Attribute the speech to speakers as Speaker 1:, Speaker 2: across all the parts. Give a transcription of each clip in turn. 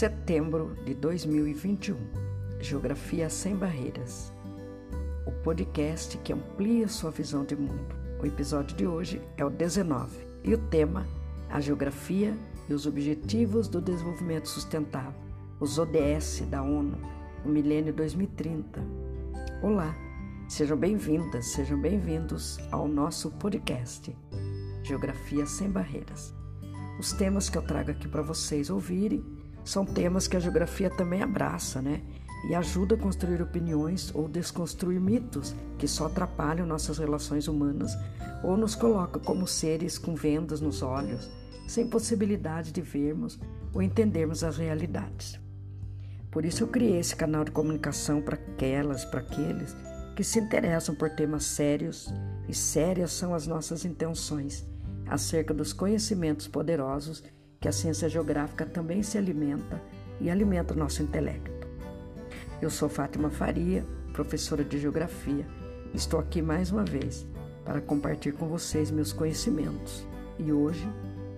Speaker 1: setembro de 2021. Geografia sem barreiras. O podcast que amplia sua visão de mundo. O episódio de hoje é o 19 e o tema a geografia e os objetivos do desenvolvimento sustentável, os ODS da ONU, no milênio 2030. Olá, sejam bem-vindas, sejam bem-vindos ao nosso podcast Geografia sem barreiras. Os temas que eu trago aqui para vocês ouvirem são temas que a geografia também abraça, né? E ajuda a construir opiniões ou desconstruir mitos que só atrapalham nossas relações humanas ou nos colocam como seres com vendas nos olhos, sem possibilidade de vermos ou entendermos as realidades. Por isso eu criei esse canal de comunicação para aquelas, para aqueles que se interessam por temas sérios e sérias são as nossas intenções acerca dos conhecimentos poderosos que a ciência geográfica também se alimenta e alimenta o nosso intelecto. Eu sou Fátima Faria, professora de Geografia. Estou aqui mais uma vez para compartilhar com vocês meus conhecimentos e hoje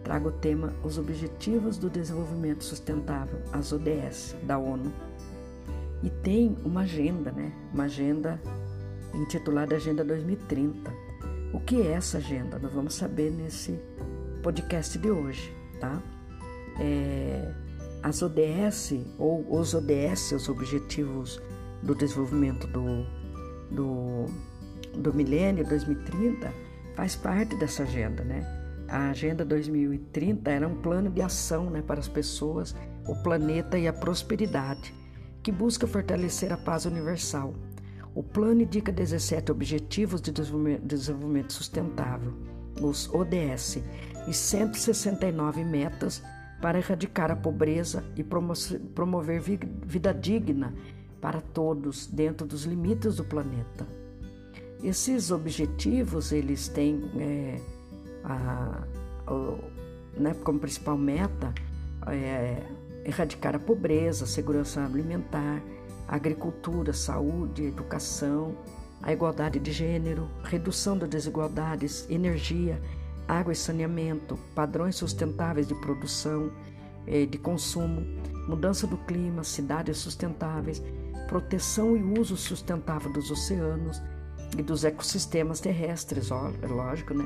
Speaker 1: trago o tema Os Objetivos do Desenvolvimento Sustentável, as ODS da ONU. E tem uma agenda, né? Uma agenda intitulada Agenda 2030 o que é essa agenda? Nós vamos saber nesse podcast de hoje, tá? É, as ODS, ou os ODS, os Objetivos do Desenvolvimento do, do, do Milênio 2030, faz parte dessa agenda, né? A Agenda 2030 era um plano de ação né, para as pessoas, o planeta e a prosperidade, que busca fortalecer a paz universal o plano indica 17 Objetivos de Desenvolvimento Sustentável, os ODS, e 169 metas para erradicar a pobreza e promover vida digna para todos dentro dos limites do planeta. Esses objetivos eles têm é, a, a, né, como principal meta é, erradicar a pobreza, a segurança alimentar, agricultura, saúde, educação, a igualdade de gênero, redução das desigualdades, energia, água e saneamento, padrões sustentáveis de produção, e de consumo, mudança do clima, cidades sustentáveis, proteção e uso sustentável dos oceanos e dos ecossistemas terrestres, é lógico, né?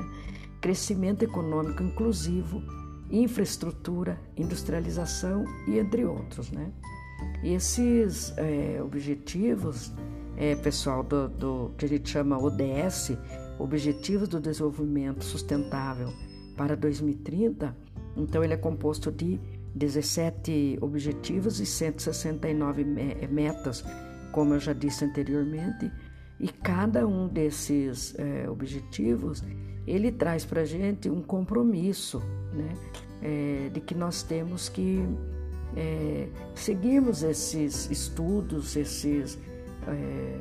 Speaker 1: Crescimento econômico inclusivo, infraestrutura, industrialização e entre outros, né? Esses é, objetivos, é, pessoal, do, do, que a gente chama ODS, Objetivos do Desenvolvimento Sustentável para 2030, então ele é composto de 17 objetivos e 169 metas, como eu já disse anteriormente, e cada um desses é, objetivos ele traz para a gente um compromisso, né, é, de que nós temos que é, seguirmos esses estudos, esses, é,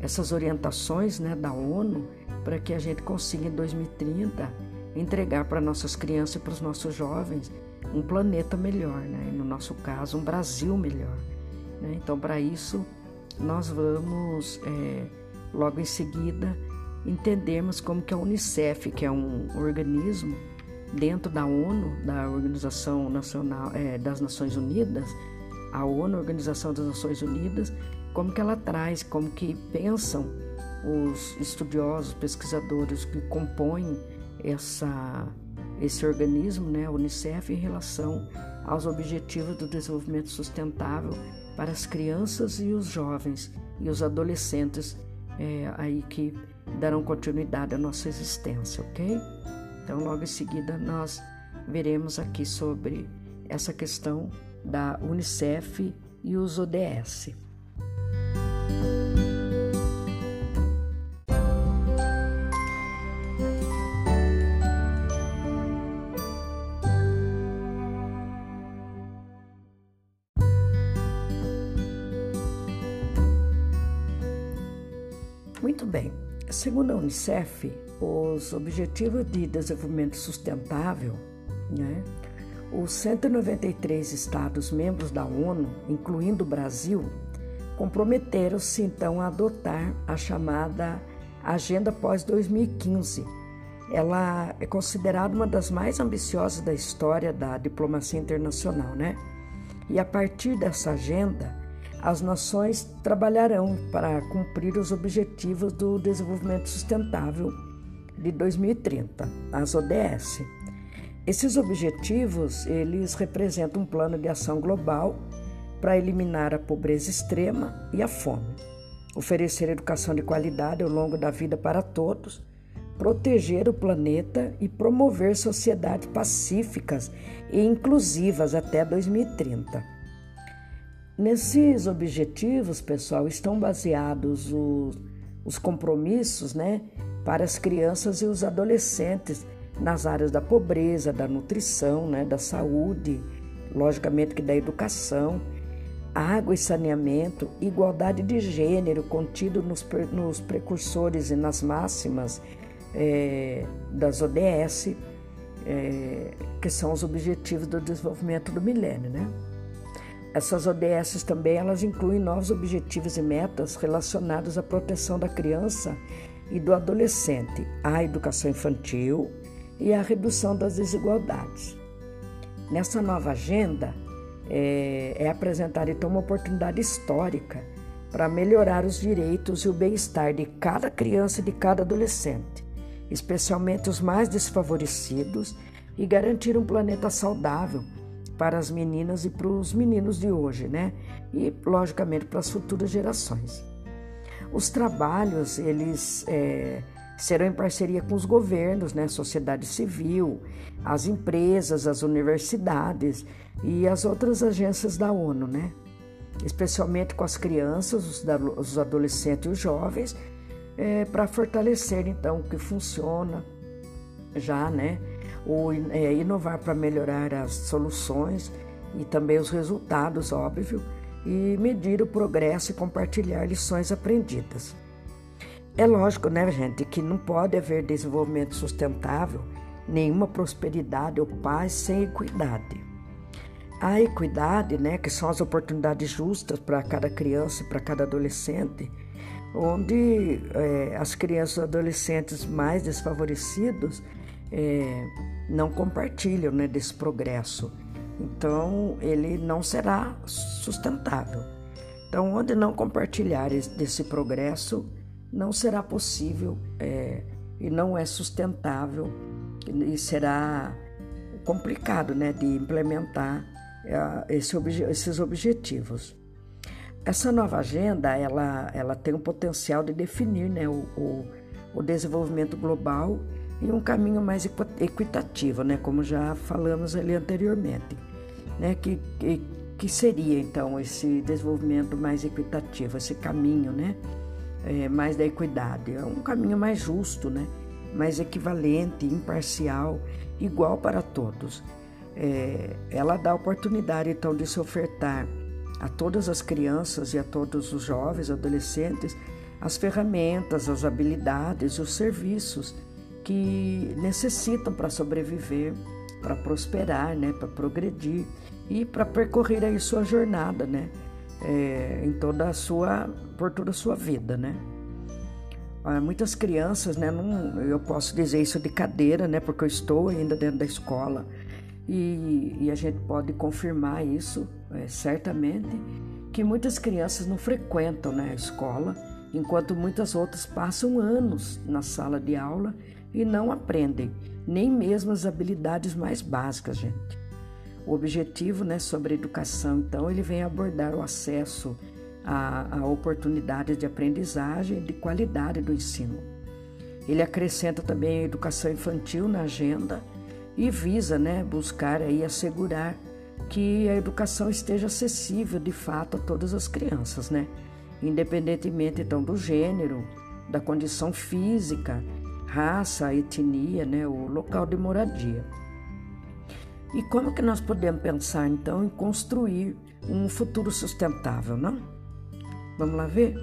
Speaker 1: essas orientações né, da ONU para que a gente consiga em 2030 entregar para nossas crianças e para os nossos jovens um planeta melhor, né? E no nosso caso, um Brasil melhor. Né? Então, para isso, nós vamos é, logo em seguida entendermos como que a Unicef, que é um organismo dentro da ONU, da Organização Nacional é, das Nações Unidas, a ONU, Organização das Nações Unidas, como que ela traz, como que pensam os estudiosos, pesquisadores que compõem essa, esse organismo, né, a Unicef, em relação aos objetivos do desenvolvimento sustentável para as crianças e os jovens e os adolescentes é, aí que darão continuidade à nossa existência, ok? Então, logo em seguida, nós veremos aqui sobre essa questão da Unicef e os ODS. Bem, segundo a Unicef, os Objetivos de Desenvolvimento Sustentável, né, os 193 Estados membros da ONU, incluindo o Brasil, comprometeram-se então a adotar a chamada Agenda Pós-2015. Ela é considerada uma das mais ambiciosas da história da diplomacia internacional, né? E a partir dessa agenda, as nações trabalharão para cumprir os objetivos do desenvolvimento sustentável de 2030, as ODS. Esses objetivos, eles representam um plano de ação global para eliminar a pobreza extrema e a fome, oferecer educação de qualidade ao longo da vida para todos, proteger o planeta e promover sociedades pacíficas e inclusivas até 2030. Nesses objetivos, pessoal, estão baseados os, os compromissos né, para as crianças e os adolescentes nas áreas da pobreza, da nutrição, né, da saúde, logicamente que da educação, água e saneamento, igualdade de gênero contido nos, nos precursores e nas máximas é, das ODS, é, que são os Objetivos do Desenvolvimento do Milênio, né? Essas ODS também elas incluem novos objetivos e metas relacionados à proteção da criança e do adolescente, à educação infantil e à redução das desigualdades. Nessa nova agenda é, é apresentada então uma oportunidade histórica para melhorar os direitos e o bem-estar de cada criança e de cada adolescente, especialmente os mais desfavorecidos, e garantir um planeta saudável para as meninas e para os meninos de hoje, né? E logicamente para as futuras gerações. Os trabalhos eles é, serão em parceria com os governos, né? Sociedade civil, as empresas, as universidades e as outras agências da ONU, né? Especialmente com as crianças, os adolescentes e os jovens, é, para fortalecer então o que funciona já, né? Ou é, inovar para melhorar as soluções e também os resultados, óbvio, e medir o progresso e compartilhar lições aprendidas. É lógico, né, gente, que não pode haver desenvolvimento sustentável, nenhuma prosperidade ou paz sem equidade. A equidade, né, que são as oportunidades justas para cada criança e para cada adolescente, onde é, as crianças e adolescentes mais desfavorecidos é, não compartilham né, desse progresso. Então, ele não será sustentável. Então, onde não compartilhar desse progresso, não será possível é, e não é sustentável e será complicado né, de implementar é, esse obje esses objetivos. Essa nova agenda ela, ela tem o potencial de definir né, o, o, o desenvolvimento global e um caminho mais equitativo, né, como já falamos ali anteriormente, né, que, que, que seria então esse desenvolvimento mais equitativo, esse caminho, né, é, mais da equidade, é um caminho mais justo, né, mais equivalente, imparcial, igual para todos. É, ela dá oportunidade então de se ofertar a todas as crianças e a todos os jovens, adolescentes, as ferramentas, as habilidades, os serviços que necessitam para sobreviver, para prosperar, né, para progredir e para percorrer aí sua jornada, né, é, em toda a sua, por toda a sua vida, né. muitas crianças, né, não, eu posso dizer isso de cadeira, né, porque eu estou ainda dentro da escola e, e a gente pode confirmar isso, é, certamente, que muitas crianças não frequentam né, a escola, enquanto muitas outras passam anos na sala de aula e não aprendem nem mesmo as habilidades mais básicas, gente. O objetivo né, sobre educação, então, ele vem abordar o acesso a, oportunidades de aprendizagem de qualidade do ensino. Ele acrescenta também a educação infantil na agenda e visa né, buscar aí assegurar que a educação esteja acessível de fato a todas as crianças, né? independentemente então do gênero, da condição física raça, etnia, né, o local de moradia. E como que nós podemos pensar então em construir um futuro sustentável, não? Vamos lá ver?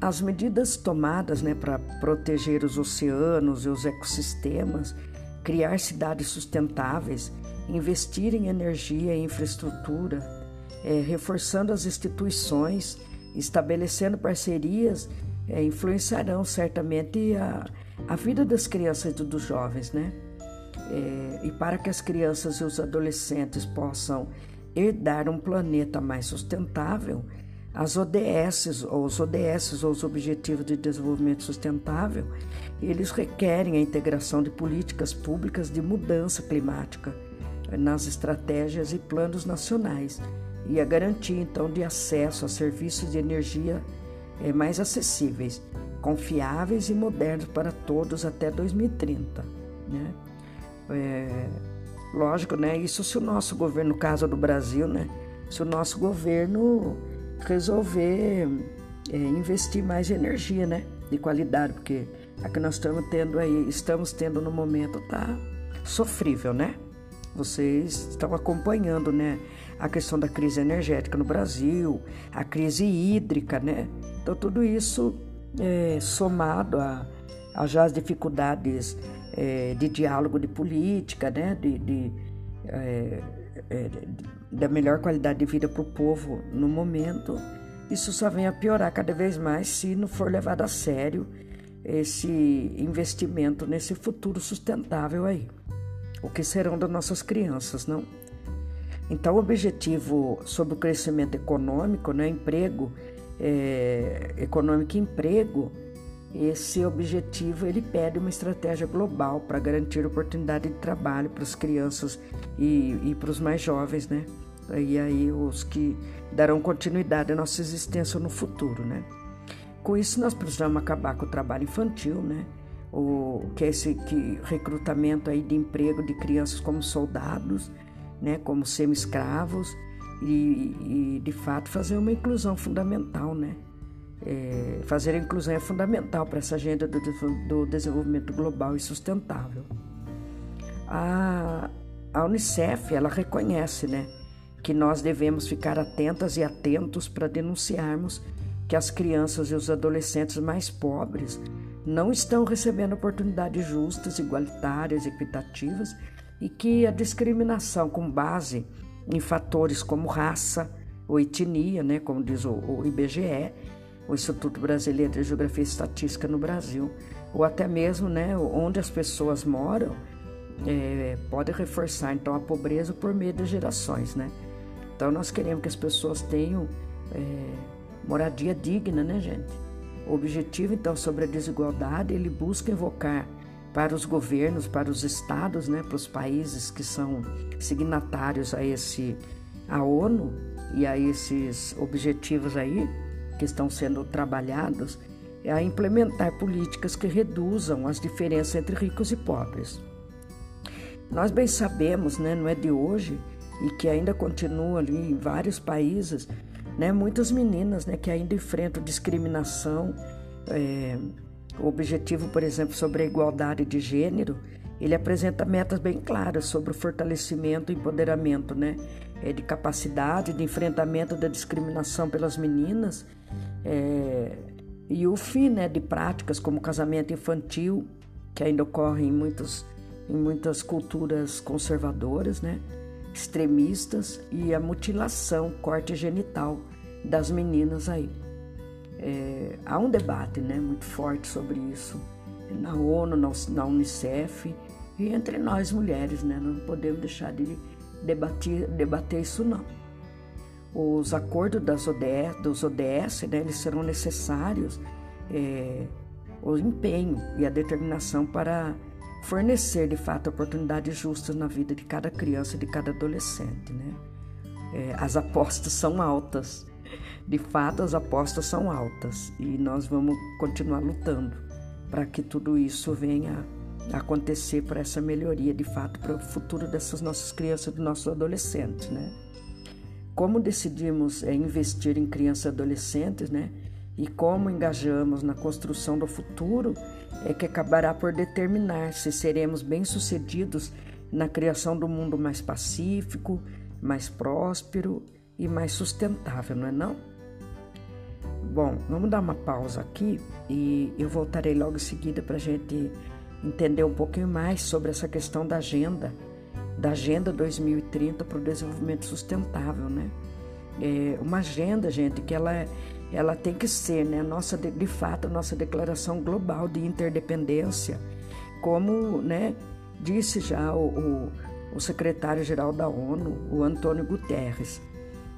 Speaker 1: As medidas tomadas né, para proteger os oceanos e os ecossistemas, criar cidades sustentáveis, investir em energia e infraestrutura, é, reforçando as instituições, estabelecendo parcerias, é, influenciarão certamente a, a vida das crianças e dos jovens, né? É, e para que as crianças e os adolescentes possam herdar um planeta mais sustentável, as ODS, ou os ODS, ou os Objetivos de Desenvolvimento Sustentável, eles requerem a integração de políticas públicas de mudança climática nas estratégias e planos nacionais e a garantia, então, de acesso a serviços de energia eh, mais acessíveis, confiáveis e modernos para todos até 2030. Né? É, lógico, né? Isso se o nosso governo, no caso do Brasil, né? Se o nosso governo resolver é, investir mais energia, né? De qualidade, porque a que nós estamos tendo aí, estamos tendo no momento tá sofrível, né? Vocês estão acompanhando, né? A questão da crise energética no Brasil, a crise hídrica, né? Então tudo isso é, somado as dificuldades é, de diálogo de política, né? De, de é, é, da melhor qualidade de vida para o povo no momento, isso só vem a piorar cada vez mais se não for levado a sério esse investimento nesse futuro sustentável aí. O que serão das nossas crianças, não? Então, o objetivo sobre o crescimento econômico, né, emprego, é, econômico e emprego, esse objetivo ele pede uma estratégia global para garantir oportunidade de trabalho para as crianças e, e para os mais jovens, né? E aí os que darão continuidade à nossa existência no futuro, né? Com isso nós precisamos acabar com o trabalho infantil, né? O que é esse que recrutamento aí de emprego de crianças como soldados, né? Como semi-escravos e, e de fato fazer uma inclusão fundamental, né? É, fazer a inclusão é fundamental para essa agenda do, do desenvolvimento global e sustentável. A, a Unicef ela reconhece, né, que nós devemos ficar atentas e atentos para denunciarmos que as crianças e os adolescentes mais pobres não estão recebendo oportunidades justas, igualitárias, equitativas e que a discriminação com base em fatores como raça ou etnia, né, como diz o, o IBGE, o Instituto Brasileiro de Geografia e Estatística no Brasil, ou até mesmo né, onde as pessoas moram, é, pode reforçar então a pobreza por meio das gerações, né? Então nós queremos que as pessoas tenham é, moradia digna, né, gente? O objetivo então sobre a desigualdade ele busca invocar para os governos, para os estados, né, para os países que são signatários a esse a ONU e a esses objetivos aí, que estão sendo trabalhados é a implementar políticas que reduzam as diferenças entre ricos e pobres. Nós bem sabemos, né, não é de hoje, e que ainda continua ali em vários países, né, muitas meninas né, que ainda enfrentam discriminação. É, o objetivo, por exemplo, sobre a igualdade de gênero, ele apresenta metas bem claras sobre o fortalecimento e empoderamento né, é, de capacidade de enfrentamento da discriminação pelas meninas é, e o fim né, de práticas como casamento infantil, que ainda ocorre em, muitos, em muitas culturas conservadoras, né, extremistas, e a mutilação, corte genital das meninas aí. É, há um debate né, muito forte sobre isso na ONU, na, Unicef e entre nós mulheres, né? Não podemos deixar de debater, debater isso não. Os acordos das ODS, dos ODS, né, eles serão necessários é, o empenho e a determinação para fornecer de fato oportunidades justas na vida de cada criança, de cada adolescente, né? É, as apostas são altas, de fato as apostas são altas e nós vamos continuar lutando para que tudo isso venha acontecer para essa melhoria de fato para o futuro dessas nossas crianças, dos nossos adolescentes, né? Como decidimos é, investir em crianças e adolescentes, né? E como engajamos na construção do futuro é que acabará por determinar se seremos bem-sucedidos na criação do mundo mais pacífico, mais próspero e mais sustentável, não é não? Bom, vamos dar uma pausa aqui e eu voltarei logo em seguida para a gente entender um pouquinho mais sobre essa questão da agenda, da Agenda 2030 para o Desenvolvimento Sustentável, né? É uma agenda, gente, que ela, ela tem que ser, né, nossa, de, fato, a nossa declaração global de interdependência, como, né, disse já o, o, o secretário-geral da ONU, o Antônio Guterres.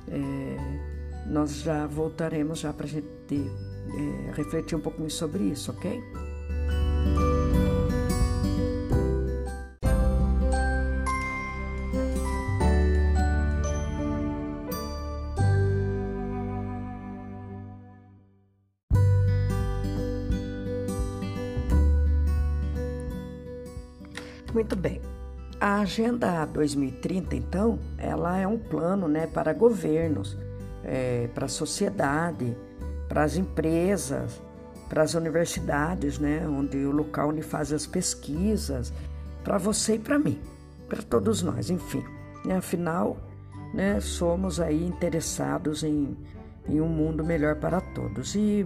Speaker 1: É, nós já voltaremos já para a gente é, refletir um pouquinho sobre isso, ok? A Agenda 2030, então, ela é um plano né, para governos, é, para a sociedade, para as empresas, para as universidades, né, onde o local onde faz as pesquisas, para você e para mim, para todos nós, enfim. Né, afinal, né, somos aí interessados em, em um mundo melhor para todos. E,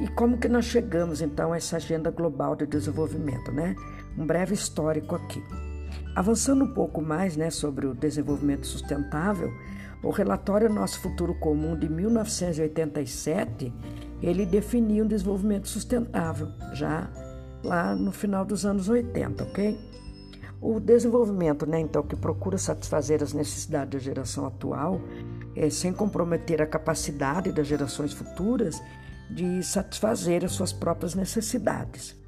Speaker 1: e como que nós chegamos, então, a essa agenda global de desenvolvimento, né? um breve histórico aqui. Avançando um pouco mais né, sobre o desenvolvimento sustentável, o relatório Nosso Futuro Comum de 1987, ele definiu o desenvolvimento sustentável, já lá no final dos anos 80, ok? O desenvolvimento, né, então, que procura satisfazer as necessidades da geração atual, é, sem comprometer a capacidade das gerações futuras de satisfazer as suas próprias necessidades.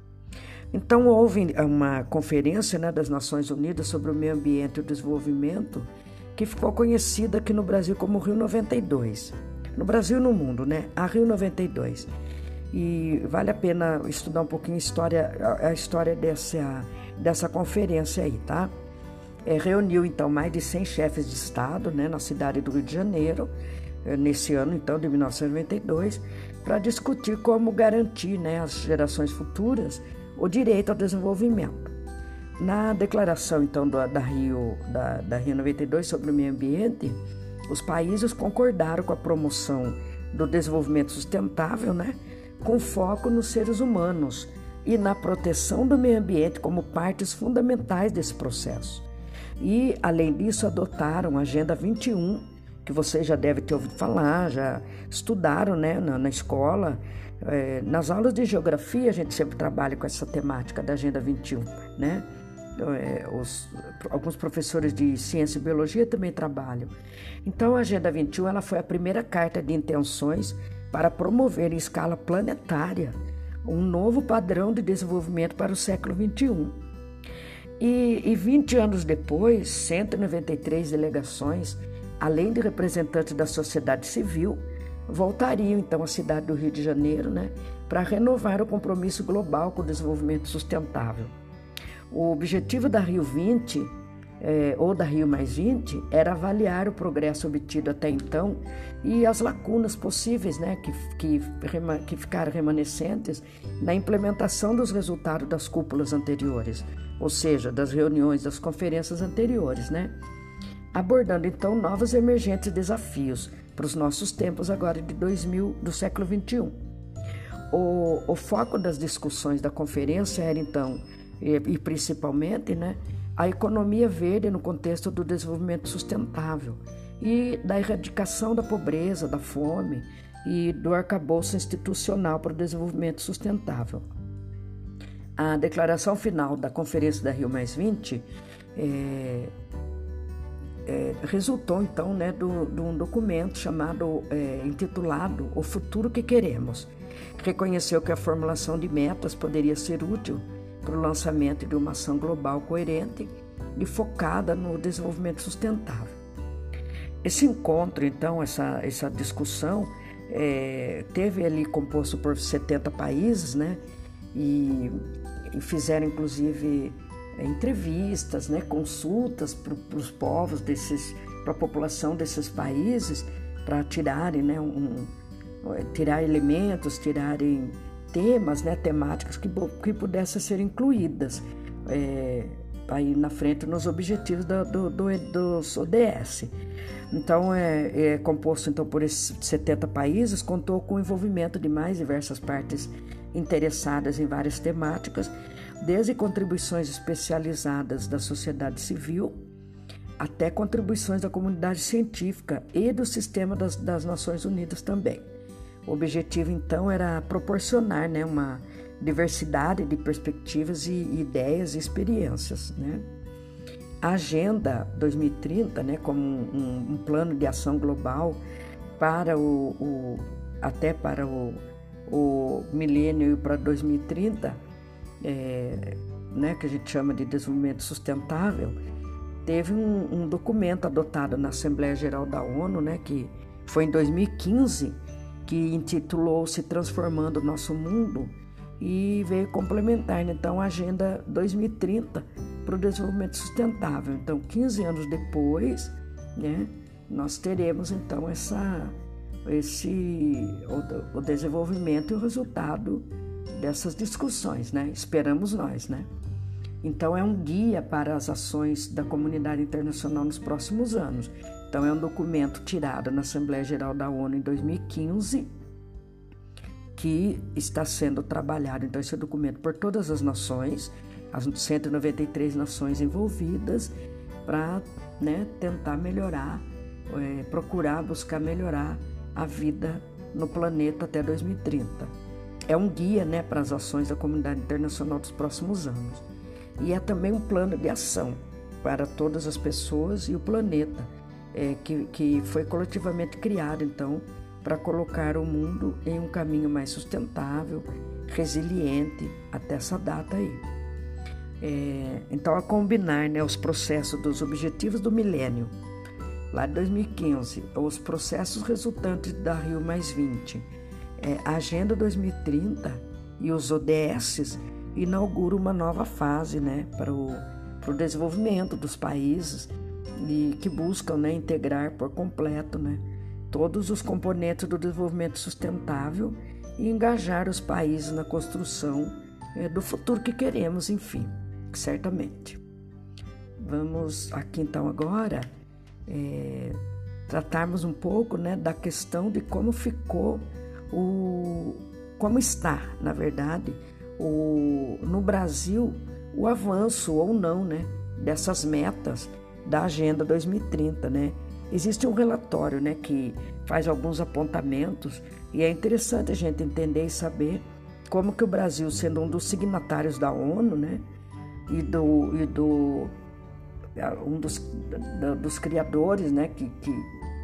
Speaker 1: Então, houve uma conferência né, das Nações Unidas sobre o Meio Ambiente e o Desenvolvimento, que ficou conhecida aqui no Brasil como Rio 92. No Brasil e no mundo, né? A Rio 92. E vale a pena estudar um pouquinho a história, a história dessa, dessa conferência aí, tá? É, reuniu então mais de 100 chefes de Estado né, na cidade do Rio de Janeiro, é, nesse ano então de 1992, para discutir como garantir né, às gerações futuras o direito ao desenvolvimento. Na declaração, então, da, da, Rio, da, da Rio 92 sobre o meio ambiente, os países concordaram com a promoção do desenvolvimento sustentável, né, com foco nos seres humanos e na proteção do meio ambiente como partes fundamentais desse processo. E, além disso, adotaram a Agenda 21, que vocês já devem ter ouvido falar, já estudaram né, na, na escola, é, nas aulas de geografia, a gente sempre trabalha com essa temática da Agenda 21, né? É, os, alguns professores de ciência e biologia também trabalham. Então, a Agenda 21 ela foi a primeira carta de intenções para promover em escala planetária um novo padrão de desenvolvimento para o século 21. E, e 20 anos depois, 193 delegações, além de representantes da sociedade civil, voltariam então à cidade do Rio de Janeiro né, para renovar o compromisso global com o desenvolvimento sustentável. O objetivo da Rio 20, eh, ou da Rio Mais 20, era avaliar o progresso obtido até então e as lacunas possíveis né, que, que, que ficaram remanescentes na implementação dos resultados das cúpulas anteriores, ou seja, das reuniões, das conferências anteriores, né? Abordando então novos emergentes desafios para os nossos tempos agora de 2000 do século 21. O, o foco das discussões da conferência era então e, e principalmente, né, a economia verde no contexto do desenvolvimento sustentável e da erradicação da pobreza, da fome e do arcabouço institucional para o desenvolvimento sustentável. A declaração final da Conferência da Rio Mais 20 é, é, resultou então né, de um documento chamado, é, intitulado O Futuro que Queremos, que reconheceu que a formulação de metas poderia ser útil para o lançamento de uma ação global coerente e focada no desenvolvimento sustentável. Esse encontro, então, essa, essa discussão, é, teve ali composto por 70 países, né? E, e fizeram inclusive é, entrevistas, né, consultas para os povos desses, para a população desses países, para tirarem, né, um, tirar elementos, tirarem temas, né, temáticas que, que pudessem ser incluídas é, aí na frente nos objetivos do, do, dos ODS. Então, é, é, composto então por esses 70 países, contou com o envolvimento de mais diversas partes interessadas em várias temáticas desde contribuições especializadas da sociedade civil até contribuições da comunidade científica e do sistema das, das Nações Unidas também. O objetivo, então, era proporcionar né, uma diversidade de perspectivas e ideias e experiências. Né? a Agenda 2030, né, como um, um plano de ação global para o, o até para o, o milênio e para 2030, é, né, que a gente chama de desenvolvimento sustentável, teve um, um, documento adotado na Assembleia Geral da ONU, né, que foi em 2015, que intitulou-se Transformando o Nosso Mundo e veio complementar então a Agenda 2030 para o desenvolvimento sustentável. Então, 15 anos depois, né, nós teremos então essa, esse o, o desenvolvimento e o resultado dessas discussões, né? Esperamos nós, né? Então é um guia para as ações da comunidade internacional nos próximos anos. Então é um documento tirado na Assembleia Geral da ONU em 2015 que está sendo trabalhado. Então esse é documento por todas as nações, as 193 nações envolvidas, para né, tentar melhorar, é, procurar buscar melhorar a vida no planeta até 2030. É um guia né, para as ações da comunidade internacional dos próximos anos e é também um plano de ação para todas as pessoas e o planeta, é, que, que foi coletivamente criado, então, para colocar o mundo em um caminho mais sustentável, resiliente até essa data aí. É, então, a combinar né, os processos dos objetivos do milênio, lá de 2015, os processos resultantes da Rio Mais 20, é, a Agenda 2030 e os ODSs inaugura uma nova fase né, para, o, para o desenvolvimento dos países e que buscam né, integrar por completo né, todos os componentes do desenvolvimento sustentável e engajar os países na construção é, do futuro que queremos, enfim, certamente. Vamos aqui então agora é, tratarmos um pouco né, da questão de como ficou o como está, na verdade, o, no Brasil o avanço ou não né, dessas metas da Agenda 2030. Né? Existe um relatório né, que faz alguns apontamentos e é interessante a gente entender e saber como que o Brasil, sendo um dos signatários da ONU né, e do, e do um dos, dos criadores né, que, que,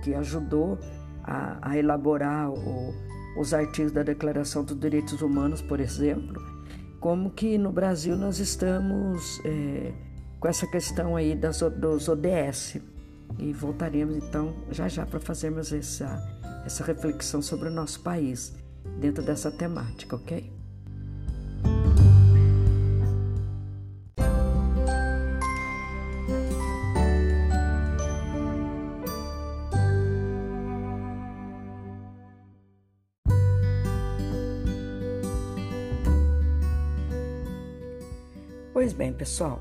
Speaker 1: que ajudou a, a elaborar o, os artigos da Declaração dos Direitos Humanos, por exemplo, como que no Brasil nós estamos é, com essa questão aí das, dos ODS. E voltaremos então já já para fazermos essa, essa reflexão sobre o nosso país dentro dessa temática, ok? Pois bem, pessoal,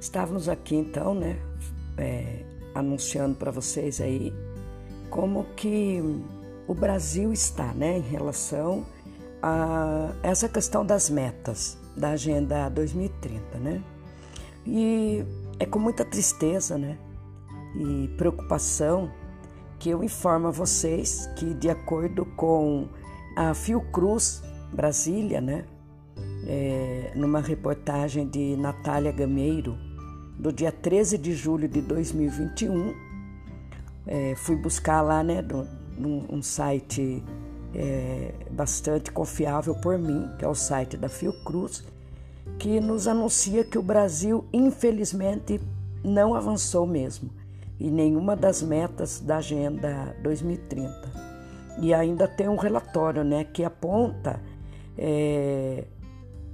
Speaker 1: estávamos aqui então, né, é, anunciando para vocês aí como que o Brasil está, né, em relação a essa questão das metas da Agenda 2030, né? E é com muita tristeza, né, e preocupação que eu informo a vocês que, de acordo com a Fiocruz Brasília, né, é, numa reportagem de Natália Gameiro, do dia 13 de julho de 2021. É, fui buscar lá, né, num, um site é, bastante confiável por mim, que é o site da Fiocruz, que nos anuncia que o Brasil, infelizmente, não avançou mesmo em nenhuma das metas da Agenda 2030. E ainda tem um relatório né, que aponta é,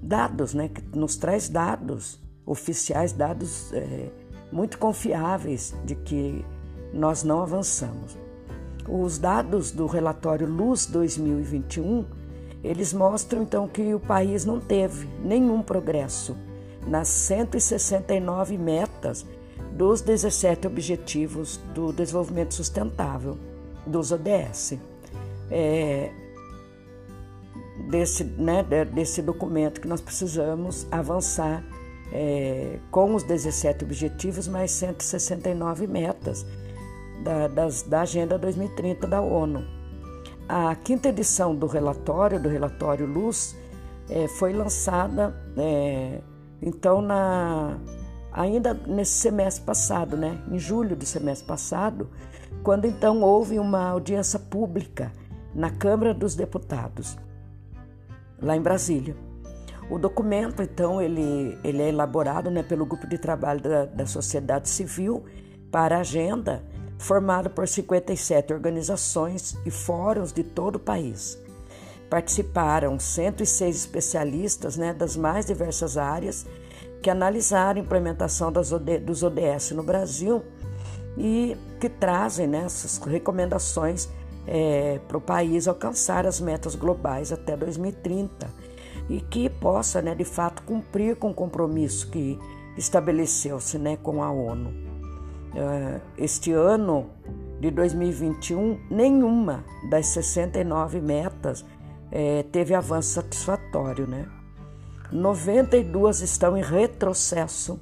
Speaker 1: dados, né, que nos traz dados oficiais, dados é, muito confiáveis de que nós não avançamos. Os dados do relatório Luz 2021, eles mostram então que o país não teve nenhum progresso nas 169 metas dos 17 Objetivos do Desenvolvimento Sustentável, dos ODS. É, desse, né, desse documento que nós precisamos avançar é, com os 17 objetivos mais 169 metas da, das, da Agenda 2030 da ONU. A quinta edição do relatório, do relatório Luz, é, foi lançada é, então na, ainda nesse semestre passado, né, em julho do semestre passado, quando então houve uma audiência pública na Câmara dos Deputados, lá em Brasília. O documento, então, ele, ele é elaborado né, pelo grupo de trabalho da, da sociedade civil para a agenda, formado por 57 organizações e fóruns de todo o país. Participaram 106 especialistas né, das mais diversas áreas que analisaram a implementação das OD, dos ODS no Brasil e que trazem né, essas recomendações é, para o país alcançar as metas globais até 2030 e que possa, né, de fato, cumprir com o compromisso que estabeleceu-se né, com a ONU. É, este ano de 2021, nenhuma das 69 metas é, teve avanço satisfatório. Né? 92 estão em retrocesso,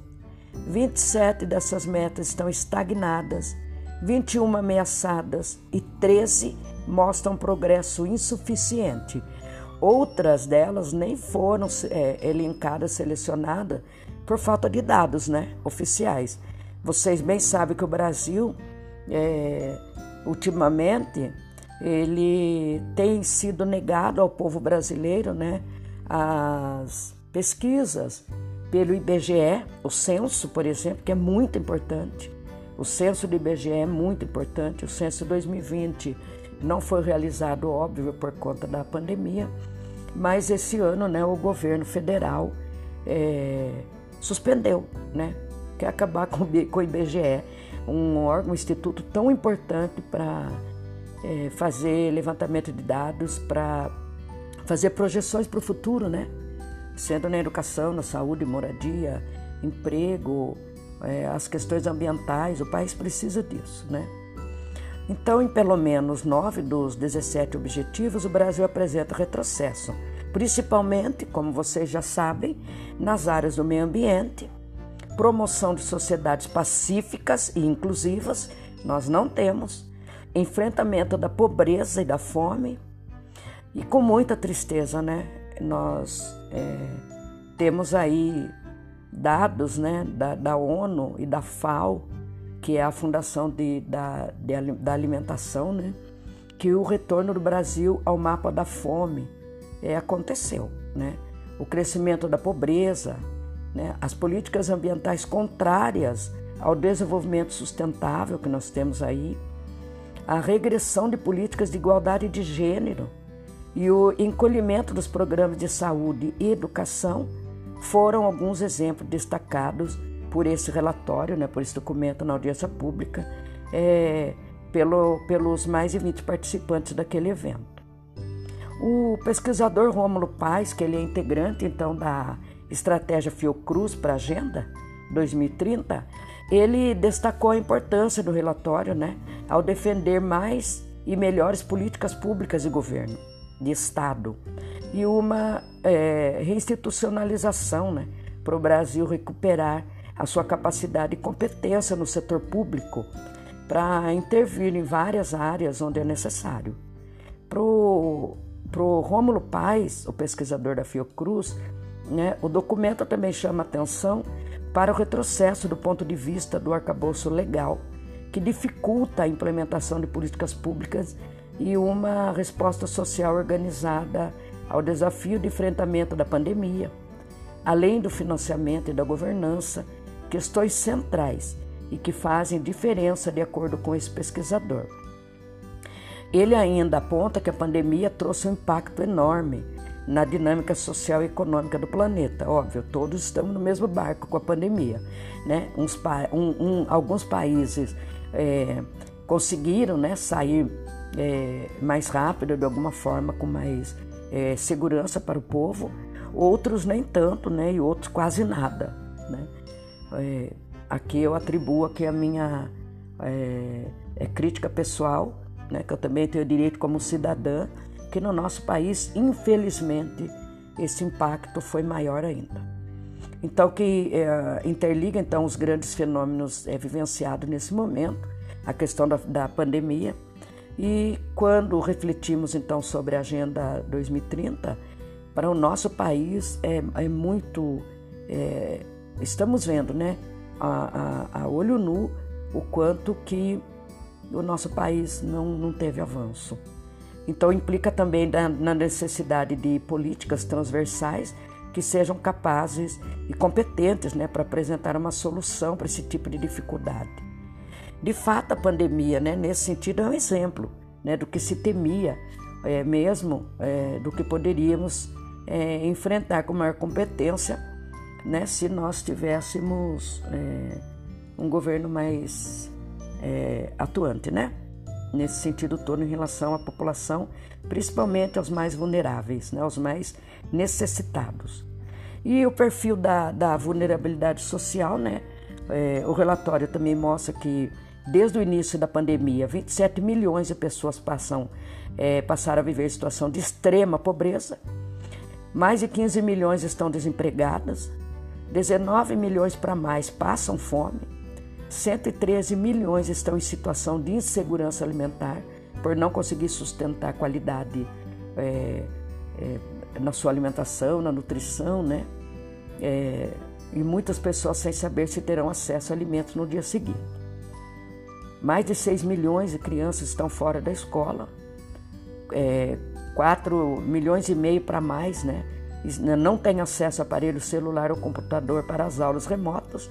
Speaker 1: 27 dessas metas estão estagnadas, 21 ameaçadas e 13 mostram progresso insuficiente. Outras delas nem foram é, elencadas, selecionadas por falta de dados né, oficiais. Vocês bem sabem que o Brasil, é, ultimamente, ele tem sido negado ao povo brasileiro né, as pesquisas pelo IBGE, o censo, por exemplo, que é muito importante. O censo do IBGE é muito importante. O censo 2020 não foi realizado, óbvio, por conta da pandemia, mas esse ano né, o governo federal é, suspendeu, né? Quer acabar com, com o IBGE, um órgão, um instituto tão importante para é, fazer levantamento de dados, para fazer projeções para o futuro, né? Sendo na educação, na saúde, moradia, emprego, é, as questões ambientais, o país precisa disso, né? Então, em pelo menos nove dos 17 objetivos, o Brasil apresenta retrocesso, principalmente, como vocês já sabem, nas áreas do meio ambiente, promoção de sociedades pacíficas e inclusivas, nós não temos, enfrentamento da pobreza e da fome, e com muita tristeza, né? Nós é, temos aí dados né, da, da ONU e da FAO, que é a Fundação de, da, de, da Alimentação, né, que o retorno do Brasil ao mapa da fome é, aconteceu. Né? O crescimento da pobreza, né, as políticas ambientais contrárias ao desenvolvimento sustentável que nós temos aí, a regressão de políticas de igualdade de gênero e o encolhimento dos programas de saúde e educação foram alguns exemplos destacados por esse relatório, né, por esse documento na audiência pública, é, pelo, pelos mais de 20 participantes daquele evento. O pesquisador Rômulo Paz, que ele é integrante então da estratégia Fiocruz para Agenda 2030, ele destacou a importância do relatório né, ao defender mais e melhores políticas públicas de governo, de Estado, e uma é, reinstitucionalização né, para o Brasil recuperar a sua capacidade e competência no setor público para intervir em várias áreas onde é necessário. Para o Rômulo Paes, o pesquisador da Fiocruz, né, o documento também chama atenção para o retrocesso do ponto de vista do arcabouço legal, que dificulta a implementação de políticas públicas e uma resposta social organizada ao desafio de enfrentamento da pandemia, além do financiamento e da governança, questões centrais e que fazem diferença de acordo com esse pesquisador. Ele ainda aponta que a pandemia trouxe um impacto enorme na dinâmica social e econômica do planeta. Óbvio, todos estamos no mesmo barco com a pandemia. Né? Uns, um, um, alguns países é, conseguiram né, sair é, mais rápido, de alguma forma, com mais é, segurança para o povo, outros nem tanto, né? E outros quase nada, né? É, aqui eu atribuo aqui a minha é, é, crítica pessoal, né? Que eu também tenho direito como cidadã, que no nosso país, infelizmente, esse impacto foi maior ainda. Então, que é, interliga então os grandes fenômenos é, vivenciados nesse momento, a questão da, da pandemia, e quando refletimos então sobre a Agenda 2030, para o nosso país é, é muito. É, estamos vendo, né? a, a, a olho nu o quanto que o nosso país não, não teve avanço. Então, implica também na necessidade de políticas transversais que sejam capazes e competentes né, para apresentar uma solução para esse tipo de dificuldade. De fato, a pandemia, né, nesse sentido, é um exemplo né, do que se temia, é, mesmo é, do que poderíamos é, enfrentar com maior competência né, se nós tivéssemos é, um governo mais é, atuante, né? Nesse sentido todo, em relação à população, principalmente aos mais vulneráveis, né, aos mais necessitados. E o perfil da, da vulnerabilidade social, né? É, o relatório também mostra que desde o início da pandemia, 27 milhões de pessoas passam, é, passaram a viver em situação de extrema pobreza, mais de 15 milhões estão desempregadas, 19 milhões para mais passam fome, 113 milhões estão em situação de insegurança alimentar por não conseguir sustentar qualidade é, é, na sua alimentação, na nutrição, né? É, e muitas pessoas sem saber se terão acesso a alimentos no dia seguinte. Mais de 6 milhões de crianças estão fora da escola, é, 4 milhões e meio para mais, né? Não têm acesso a aparelho celular ou computador para as aulas remotas.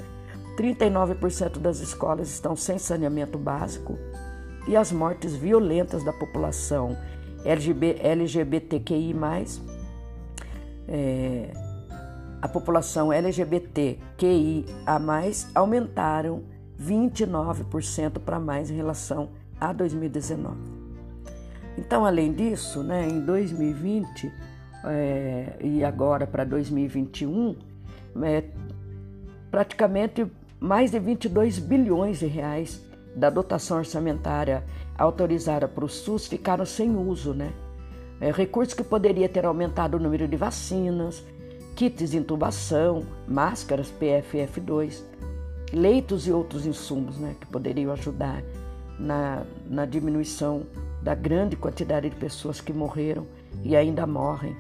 Speaker 1: 39% das escolas estão sem saneamento básico. E as mortes violentas da população LGB, LGBTQI, é, a população LGBTQIA, aumentaram 29% para mais em relação a 2019. Então, além disso, né, em 2020 é, e agora para 2021, é, praticamente mais de 22 bilhões de reais da dotação orçamentária autorizada para o SUS ficaram sem uso, né? É, recursos que poderia ter aumentado o número de vacinas, kits de intubação, máscaras PFF2, leitos e outros insumos, né? Que poderiam ajudar na, na diminuição da grande quantidade de pessoas que morreram e ainda morrem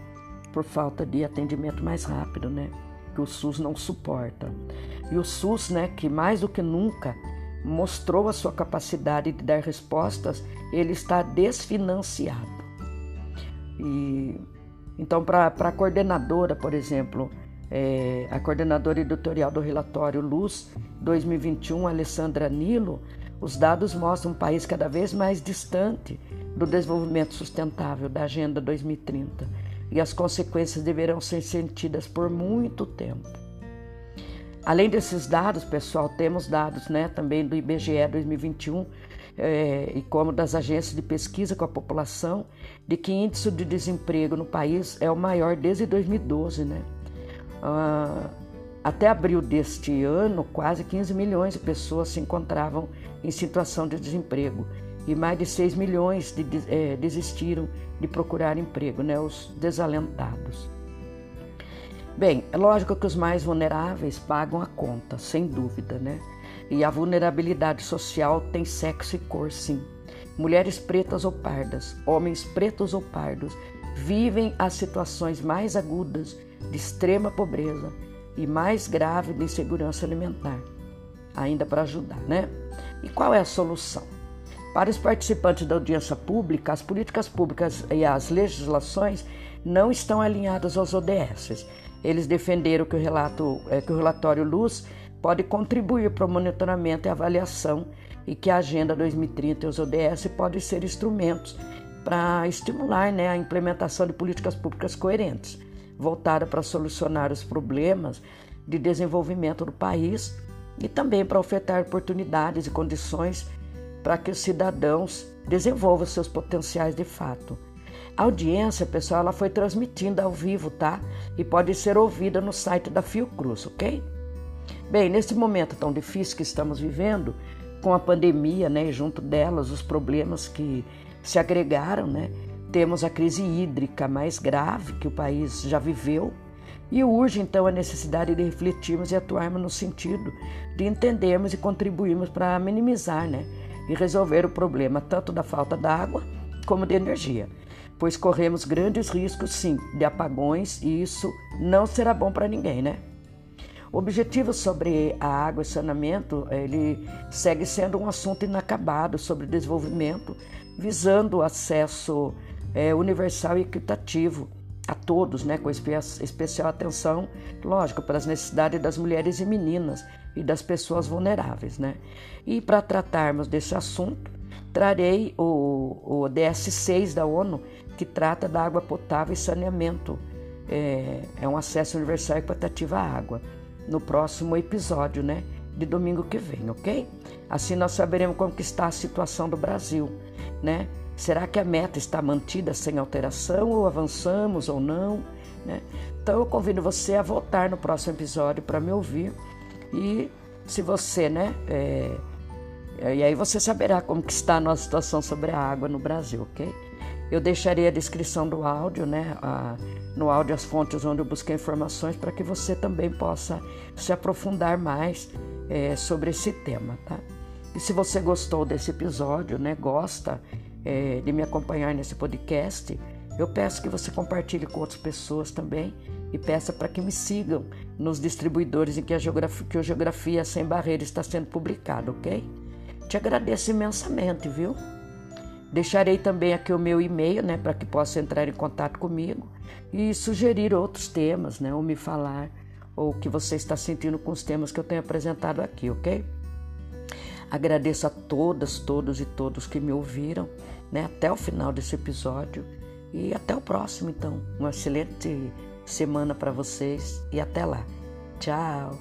Speaker 1: por falta de atendimento mais rápido, né? Que o SUS não suporta. E o SUS, né, que mais do que nunca mostrou a sua capacidade de dar respostas, ele está desfinanciado. E então, para a coordenadora, por exemplo, é, a coordenadora editorial do relatório Luz 2021, Alessandra Nilo, os dados mostram um país cada vez mais distante do desenvolvimento sustentável da Agenda 2030 e as consequências deverão ser sentidas por muito tempo. Além desses dados, pessoal, temos dados né, também do IBGE 2021 é, e como das agências de pesquisa com a população, de que índice de desemprego no país é o maior desde 2012. Né? Ah, até abril deste ano, quase 15 milhões de pessoas se encontravam em situação de desemprego e mais de 6 milhões de, é, desistiram de procurar emprego, né, os desalentados. Bem, é lógico que os mais vulneráveis pagam a conta, sem dúvida, né? E a vulnerabilidade social tem sexo e cor, sim. Mulheres pretas ou pardas, homens pretos ou pardos, vivem as situações mais agudas de extrema pobreza e mais grave de insegurança alimentar. Ainda para ajudar, né? E qual é a solução? Para os participantes da audiência pública, as políticas públicas e as legislações não estão alinhadas aos ODS eles defenderam que o, relato, é, que o relatório Luz pode contribuir para o monitoramento e avaliação e que a Agenda 2030 e os ODS podem ser instrumentos para estimular né, a implementação de políticas públicas coerentes, voltadas para solucionar os problemas de desenvolvimento do país e também para ofertar oportunidades e condições para que os cidadãos desenvolvam seus potenciais de fato. A audiência, pessoal, ela foi transmitida ao vivo, tá? E pode ser ouvida no site da Fiocruz, ok? Bem, nesse momento tão difícil que estamos vivendo, com a pandemia, né, e junto delas os problemas que se agregaram, né? Temos a crise hídrica mais grave que o país já viveu, e urge então a necessidade de refletirmos e atuarmos no sentido de entendermos e contribuirmos para minimizar, né, e resolver o problema tanto da falta d'água como de energia pois corremos grandes riscos, sim, de apagões e isso não será bom para ninguém, né? O objetivo sobre a água e saneamento, ele segue sendo um assunto inacabado sobre desenvolvimento, visando o acesso é, universal e equitativo a todos, né, com especial atenção, lógico, para as necessidades das mulheres e meninas e das pessoas vulneráveis. Né? E para tratarmos desse assunto, trarei o, o DS6 da ONU, que trata da água potável e saneamento. É, é um acesso universal e equitativo à água, no próximo episódio, né? De domingo que vem, ok? Assim nós saberemos como está a situação do Brasil, né? Será que a meta está mantida sem alteração ou avançamos ou não? Né? Então eu convido você a voltar no próximo episódio para me ouvir e se você, né? É, e aí você saberá como que está a nossa situação sobre a água no Brasil, ok? Eu deixarei a descrição do áudio, né? A, no áudio as fontes onde eu busquei informações para que você também possa se aprofundar mais é, sobre esse tema, tá? E se você gostou desse episódio, né? Gosta é, de me acompanhar nesse podcast, eu peço que você compartilhe com outras pessoas também e peça para que me sigam nos distribuidores em que a Geografia, que a Geografia Sem Barreiras está sendo publicado, ok? Te agradeço imensamente, viu? Deixarei também aqui o meu e-mail, né, para que possa entrar em contato comigo e sugerir outros temas, né, ou me falar ou o que você está sentindo com os temas que eu tenho apresentado aqui, ok? Agradeço a todas, todos e todos que me ouviram né, até o final desse episódio e até o próximo, então. Uma excelente semana para vocês e até lá. Tchau!